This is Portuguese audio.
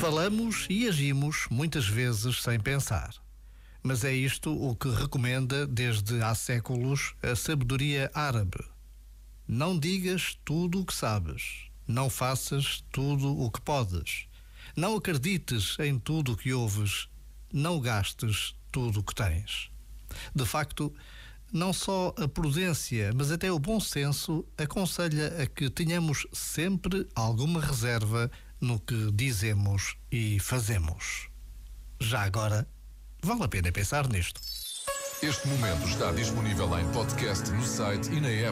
Falamos e agimos muitas vezes sem pensar. Mas é isto o que recomenda desde há séculos a sabedoria árabe. Não digas tudo o que sabes, não faças tudo o que podes, não acredites em tudo o que ouves, não gastes tudo o que tens. De facto, não só a prudência, mas até o bom senso aconselha a que tenhamos sempre alguma reserva no que dizemos e fazemos. Já agora, vale a pena pensar nisto. Este momento está disponível em podcast no site e na app.